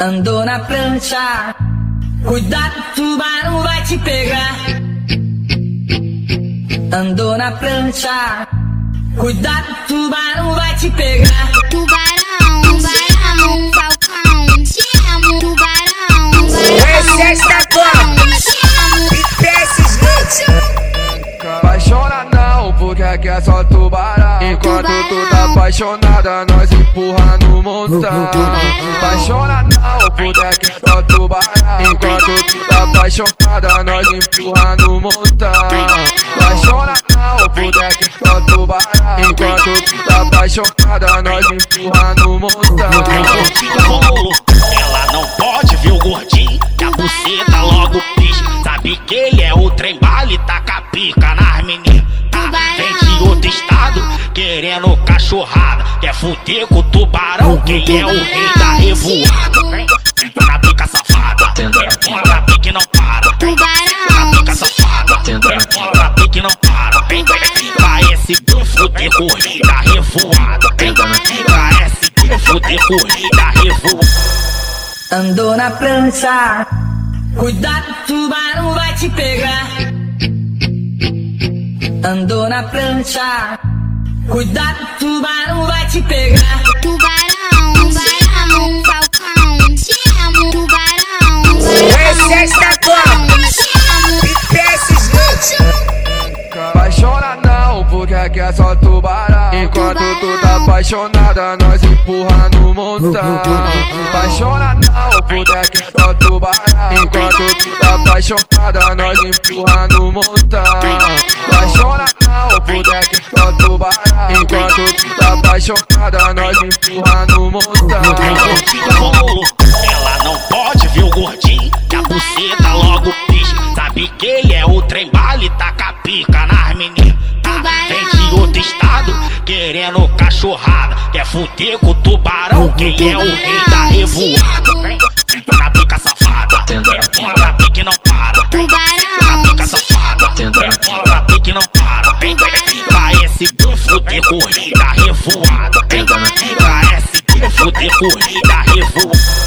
Andou na prancha, cuidado, tubarão vai te pegar. Andou na prancha, cuidado, tubarão vai te pegar. Tubarão, tubarão, falcão, te amo, tubarão. Esse é Estacão, e desses leite. Apaixona não, porque aqui é só tubarão Enquanto tu tá apaixonada, nós empurra no montão Apaixona não, porque aqui é só tubarão Enquanto tu tá apaixonada, nós empurra no montão Apaixona não, porque aqui é só tubarão Enquanto tu tá apaixonada, nós empurra no montão Ela não pode ver o gordinho, que a buceta logo pis. Sabe que ele é o trem bala e taca pica nas cachorrada. Quer fuder com o tubarão, quem é o rei da revoada. Vem na pica safada, bola na pique não para. Vem na pica safada, bola na pique não para. Vem, vem, parece bufo de corrida revoada. Vem, parece bufo de corrida revoada. Andou na prancha, cuidado, tubarão vai te pegar. Andou na prancha, cuidado, tubarão vai te pegar. Tubarão, tubarão, falcão, te amo, tubarão. Esse é e desses leite. Apaixona não, porque aqui é só tubarão. Enquanto tu tá apaixonada, nós empurra no montão. Apaixona não, porque aqui é só tubarão. Enquanto tu tá apaixonada, nós empurra no montão nós empurra no montão Ela não pode ver o gordinho, que a buceta logo pis. Sabe que ele é o trem bala e taca pica nas meninas. Vem de outro estado, querendo cachorrada. Quer fuder com o tubarão, quem é o rei da revoada. Vem na pica safada, bola na pique não para. Vem na safada, bola na pique não para. Vem, parece bufo de corrida revoada do terror da revolução.